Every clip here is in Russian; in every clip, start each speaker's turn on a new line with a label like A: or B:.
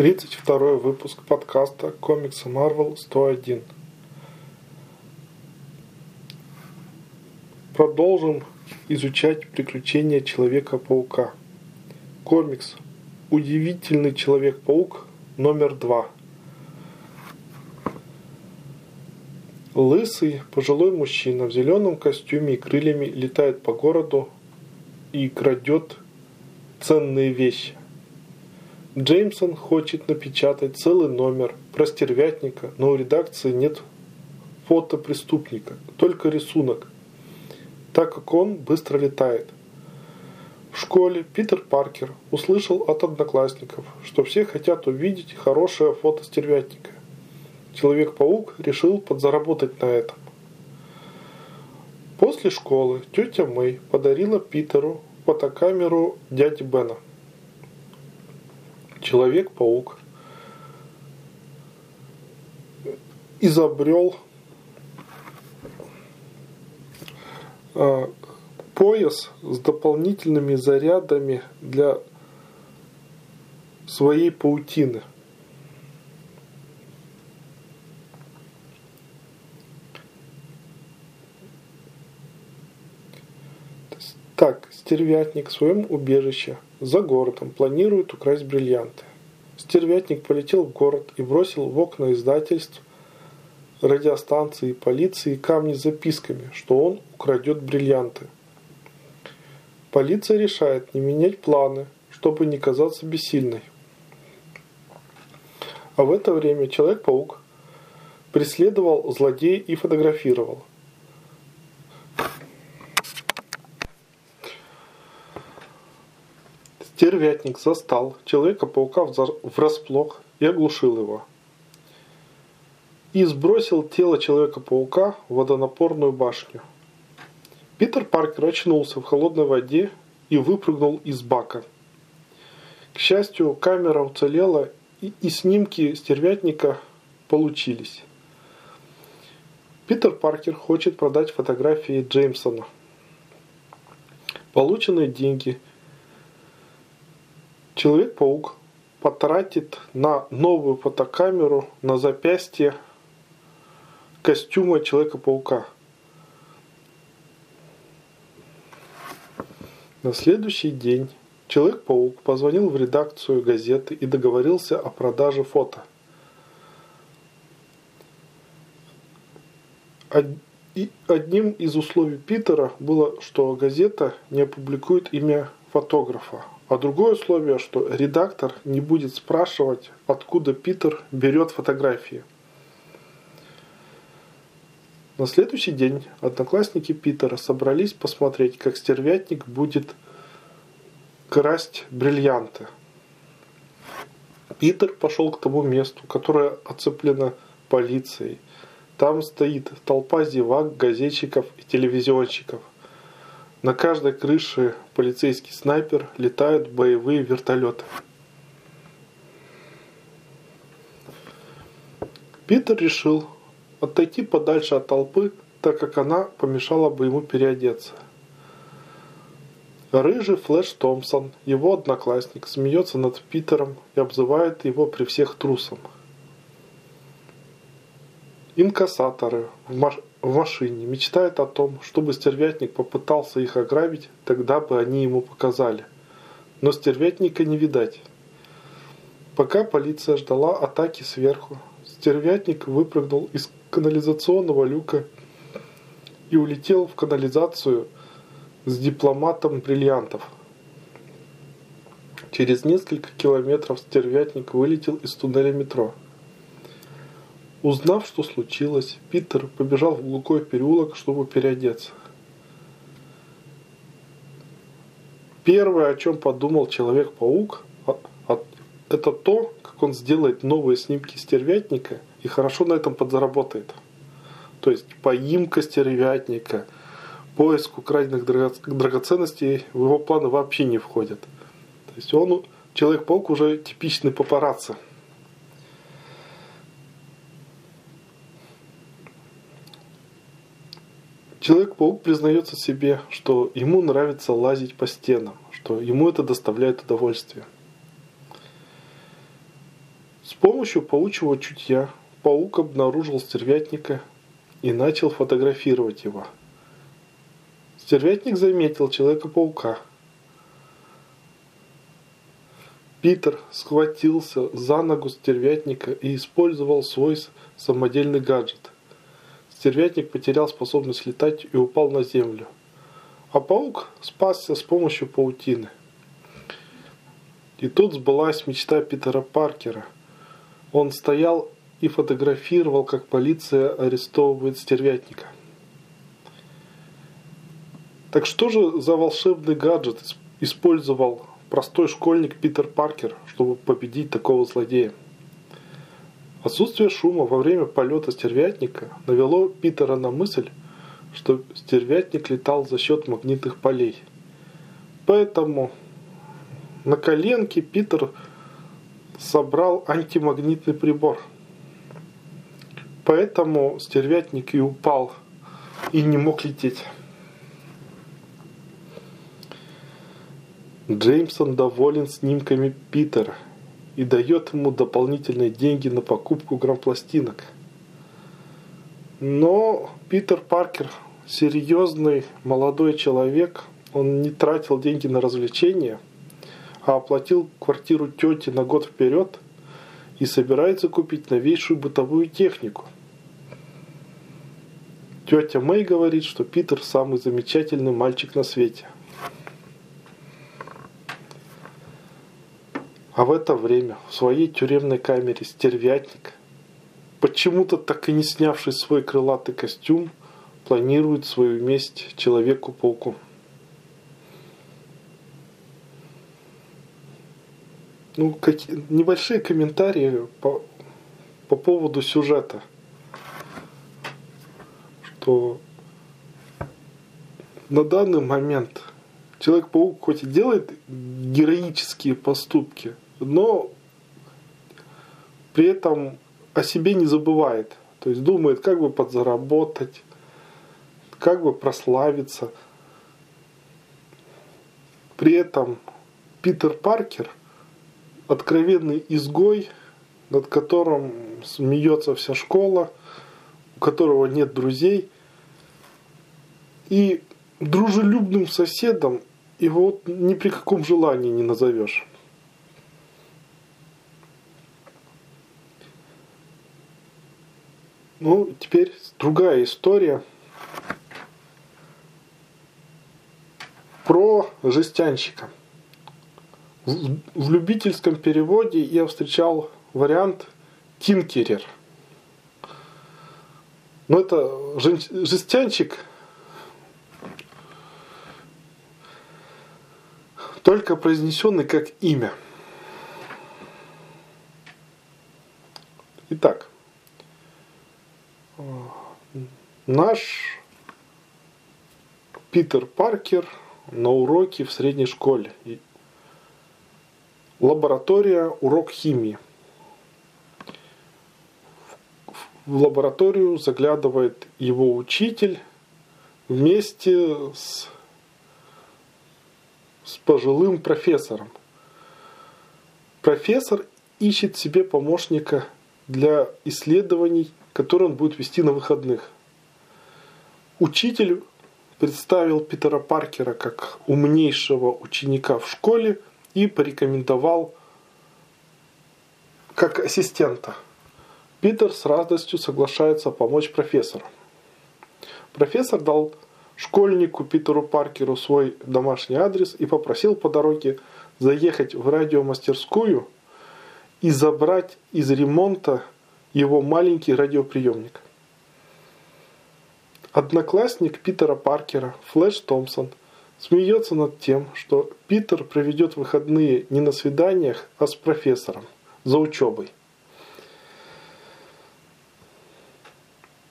A: 32 выпуск подкаста «Комиксы Marvel 101». Продолжим изучать приключения Человека-паука. Комикс «Удивительный Человек-паук» номер два. Лысый, пожилой мужчина в зеленом костюме и крыльями летает по городу и крадет ценные вещи. Джеймсон хочет напечатать целый номер про стервятника, но у редакции нет фото преступника, только рисунок, так как он быстро летает. В школе Питер Паркер услышал от одноклассников, что все хотят увидеть хорошее фото стервятника. Человек-паук решил подзаработать на этом. После школы тетя Мэй подарила Питеру фотокамеру дяди Бена – Человек-паук изобрел а, пояс с дополнительными зарядами для своей паутины. Так, стервятник в своем убежище – за городом планируют украсть бриллианты. Стервятник полетел в город и бросил в окна издательств, радиостанции полиции камни с записками, что он украдет бриллианты. Полиция решает не менять планы, чтобы не казаться бессильной. А в это время Человек-паук преследовал злодея и фотографировал. Стервятник застал Человека-паука врасплох и оглушил его. И сбросил тело Человека-паука в водонапорную башню. Питер Паркер очнулся в холодной воде и выпрыгнул из бака. К счастью, камера уцелела, и, и снимки стервятника получились. Питер Паркер хочет продать фотографии Джеймсона. Полученные деньги – Человек-паук потратит на новую фотокамеру на запястье костюма Человека-паука. На следующий день Человек-паук позвонил в редакцию газеты и договорился о продаже фото. Одним из условий Питера было, что газета не опубликует имя фотографа, а другое условие, что редактор не будет спрашивать, откуда Питер берет фотографии. На следующий день одноклассники Питера собрались посмотреть, как стервятник будет красть бриллианты. Питер пошел к тому месту, которое оцеплено полицией. Там стоит толпа зевак, газетчиков и телевизионщиков. На каждой крыше полицейский снайпер летают боевые вертолеты. Питер решил отойти подальше от толпы, так как она помешала бы ему переодеться. Рыжий Флэш Томпсон, его одноклассник, смеется над Питером и обзывает его при всех трусом. Инкассаторы в, маш в машине, мечтает о том, чтобы стервятник попытался их ограбить, тогда бы они ему показали. Но стервятника не видать. Пока полиция ждала атаки сверху, стервятник выпрыгнул из канализационного люка и улетел в канализацию с дипломатом бриллиантов. Через несколько километров стервятник вылетел из туннеля метро. Узнав, что случилось, Питер побежал в глухой переулок, чтобы переодеться. Первое, о чем подумал Человек-паук, а, а, это то, как он сделает новые снимки стервятника и хорошо на этом подзаработает. То есть поимка стервятника, поиск украденных драгоценностей в его планы вообще не входят. То есть он, Человек-паук уже типичный папарацци. Человек-паук признается себе, что ему нравится лазить по стенам, что ему это доставляет удовольствие. С помощью паучьего чутья паук обнаружил стервятника и начал фотографировать его. Стервятник заметил Человека-паука. Питер схватился за ногу стервятника и использовал свой самодельный гаджет. Стервятник потерял способность летать и упал на землю. А паук спасся с помощью паутины. И тут сбылась мечта Питера Паркера. Он стоял и фотографировал, как полиция арестовывает стервятника. Так что же за волшебный гаджет использовал простой школьник Питер Паркер, чтобы победить такого злодея? Отсутствие шума во время полета стервятника навело Питера на мысль, что стервятник летал за счет магнитных полей. Поэтому на коленке Питер собрал антимагнитный прибор. Поэтому стервятник и упал и не мог лететь. Джеймсон доволен снимками Питера и дает ему дополнительные деньги на покупку грампластинок. Но Питер Паркер серьезный молодой человек, он не тратил деньги на развлечения, а оплатил квартиру тети на год вперед и собирается купить новейшую бытовую технику. Тетя Мэй говорит, что Питер самый замечательный мальчик на свете – А в это время в своей тюремной камере стервятник, почему-то так и не снявший свой крылатый костюм, планирует свою месть Человеку-пауку. Ну, какие, небольшие комментарии по, по поводу сюжета. Что на данный момент Человек-паук хоть и делает героические поступки, но при этом о себе не забывает. То есть думает, как бы подзаработать, как бы прославиться. При этом Питер Паркер откровенный изгой, над которым смеется вся школа, у которого нет друзей. И дружелюбным соседом его вот ни при каком желании не назовешь. Ну, теперь другая история про жестянщика. В, в любительском переводе я встречал вариант тинкерер. Но это жестянщик только произнесенный как имя. Итак, наш Питер Паркер на уроке в средней школе. Лаборатория, урок химии. В лабораторию заглядывает его учитель вместе с с пожилым профессором. Профессор ищет себе помощника для исследований, которые он будет вести на выходных. Учитель представил Питера Паркера как умнейшего ученика в школе и порекомендовал как ассистента. Питер с радостью соглашается помочь профессору. Профессор дал школьнику Питеру Паркеру свой домашний адрес и попросил по дороге заехать в радиомастерскую и забрать из ремонта его маленький радиоприемник. Одноклассник Питера Паркера, Флэш Томпсон, смеется над тем, что Питер проведет выходные не на свиданиях, а с профессором, за учебой.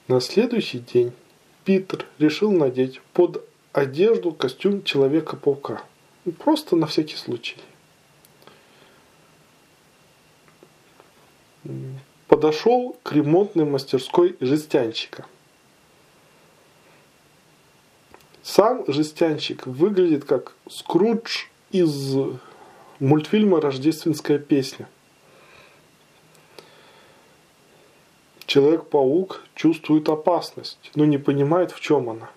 A: На следующий день Питер решил надеть под одежду костюм Человека-паука. Просто на всякий случай. Подошел к ремонтной мастерской жестянщика. Сам жестянщик выглядит как Скрудж из мультфильма «Рождественская песня». Человек-паук чувствует опасность, но не понимает, в чем она.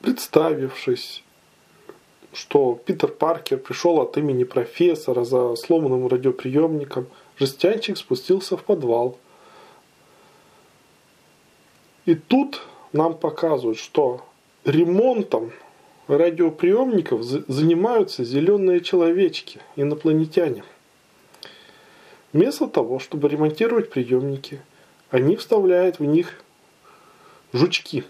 A: Представившись, что Питер Паркер пришел от имени профессора за сломанным радиоприемником, жестянчик спустился в подвал. И тут нам показывают, что ремонтом радиоприемников занимаются зеленые человечки, инопланетяне. Вместо того, чтобы ремонтировать приемники, они вставляют в них жучки.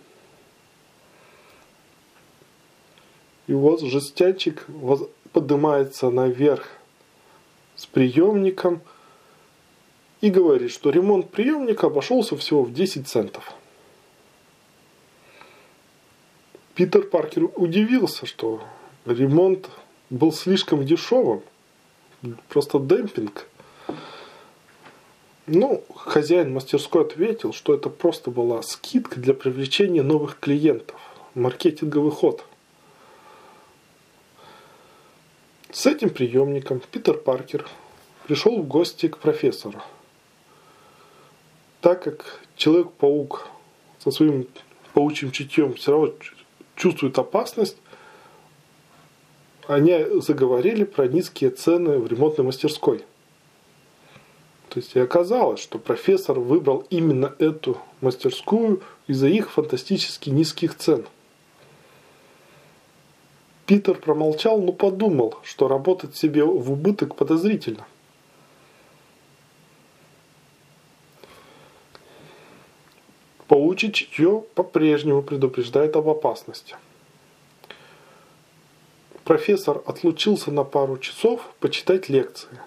A: И вот жестянчик поднимается наверх с приемником и говорит, что ремонт приемника обошелся всего в 10 центов. Питер Паркер удивился, что ремонт был слишком дешевым. Просто демпинг. Ну, хозяин мастерской ответил, что это просто была скидка для привлечения новых клиентов. Маркетинговый ход. С этим приемником Питер Паркер пришел в гости к профессору. Так как Человек-паук со своим паучьим чутьем все равно чувствует опасность, они заговорили про низкие цены в ремонтной мастерской. То есть и оказалось, что профессор выбрал именно эту мастерскую из-за их фантастически низких цен. Питер промолчал, но подумал, что работать себе в убыток подозрительно. Паучье чутье по-прежнему предупреждает об опасности. Профессор отлучился на пару часов почитать лекции.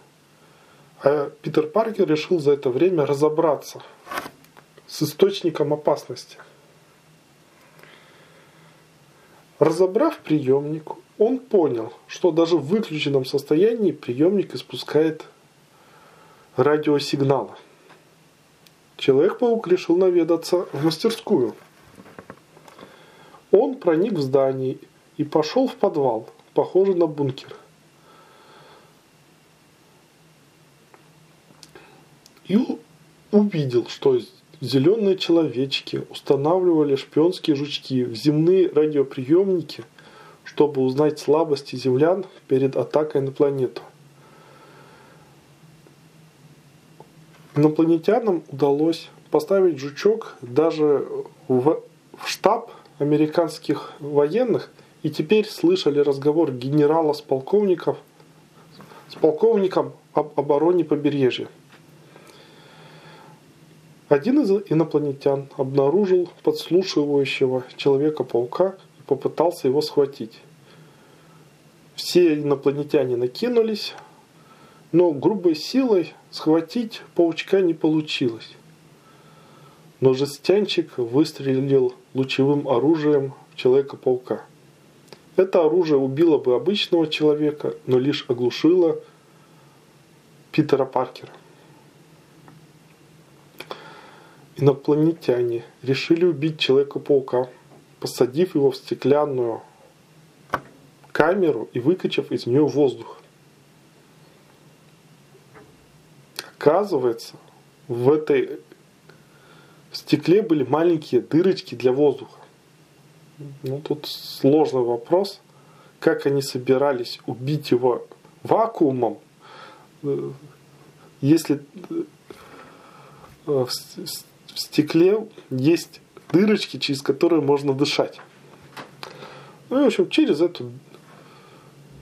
A: А Питер Паркер решил за это время разобраться с источником опасности. Разобрав приемник, он понял, что даже в выключенном состоянии приемник испускает радиосигналы. Человек-паук решил наведаться в мастерскую. Он проник в здание и пошел в подвал, похожий на бункер. И увидел, что зеленые человечки устанавливали шпионские жучки в земные радиоприемники, чтобы узнать слабости землян перед атакой на планету. Инопланетянам удалось поставить жучок даже в, штаб американских военных, и теперь слышали разговор генерала с полковником, с полковником об обороне побережья. Один из инопланетян обнаружил подслушивающего Человека-паука и попытался его схватить. Все инопланетяне накинулись, но грубой силой схватить паучка не получилось. Но жестянчик выстрелил лучевым оружием в Человека-паука. Это оружие убило бы обычного человека, но лишь оглушило Питера Паркера. Инопланетяне решили убить Человека-паука, посадив его в стеклянную камеру и выкачав из нее воздух. Оказывается, в этой в стекле были маленькие дырочки для воздуха. Ну, тут сложный вопрос, как они собирались убить его вакуумом, э, если э, в стекле есть дырочки, через которые можно дышать. Ну, и, в общем, через эту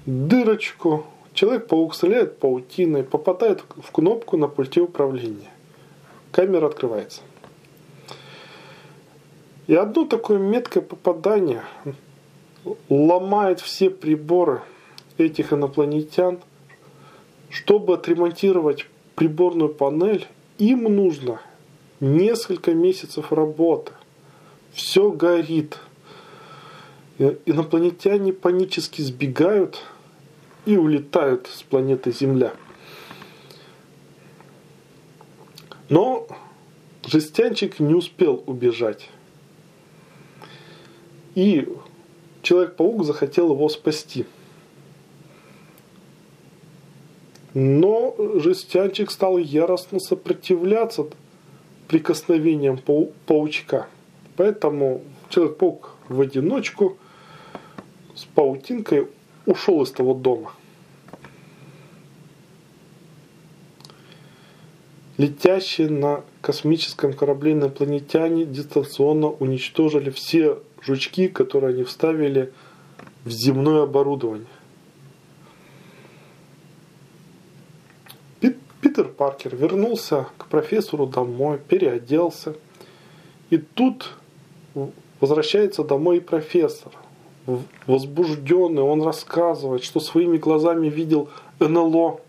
A: дырочку Человек-паук стреляет паутиной, попадает в кнопку на пульте управления. Камера открывается. И одно такое меткое попадание ломает все приборы этих инопланетян. Чтобы отремонтировать приборную панель, им нужно несколько месяцев работы. Все горит. Инопланетяне панически сбегают – и улетают с планеты Земля. Но жестянчик не успел убежать. И Человек-паук захотел его спасти. Но жестянчик стал яростно сопротивляться прикосновениям пау паучка. Поэтому Человек-паук в одиночку с паутинкой ушел из того дома. Летящие на космическом корабле инопланетяне дистанционно уничтожили все жучки, которые они вставили в земное оборудование. Питер Паркер вернулся к профессору домой, переоделся. И тут возвращается домой и профессор. Возбужденный, он рассказывает, что своими глазами видел НЛО,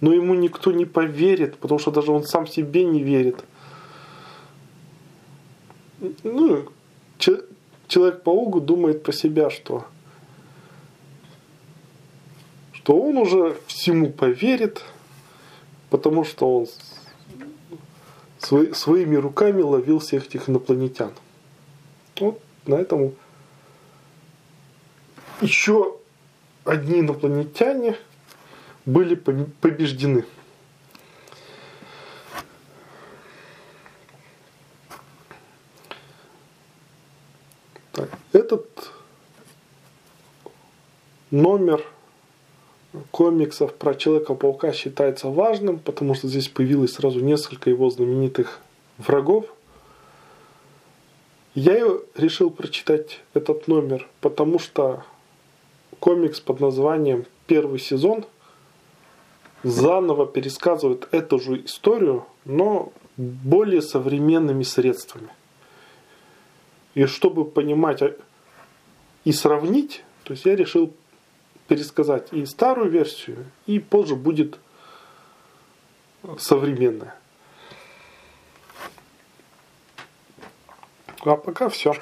A: но ему никто не поверит, потому что даже он сам себе не верит. Ну, Человек-паук думает про себя, что что он уже всему поверит, потому что он своими руками ловил всех этих инопланетян. Вот на этом еще одни инопланетяне были побеждены. Так, этот номер комиксов про Человека-паука считается важным, потому что здесь появилось сразу несколько его знаменитых врагов. Я решил прочитать этот номер, потому что комикс под названием «Первый сезон» заново пересказывает эту же историю, но более современными средствами. И чтобы понимать и сравнить, то есть я решил пересказать и старую версию, и позже будет современная. А пока все.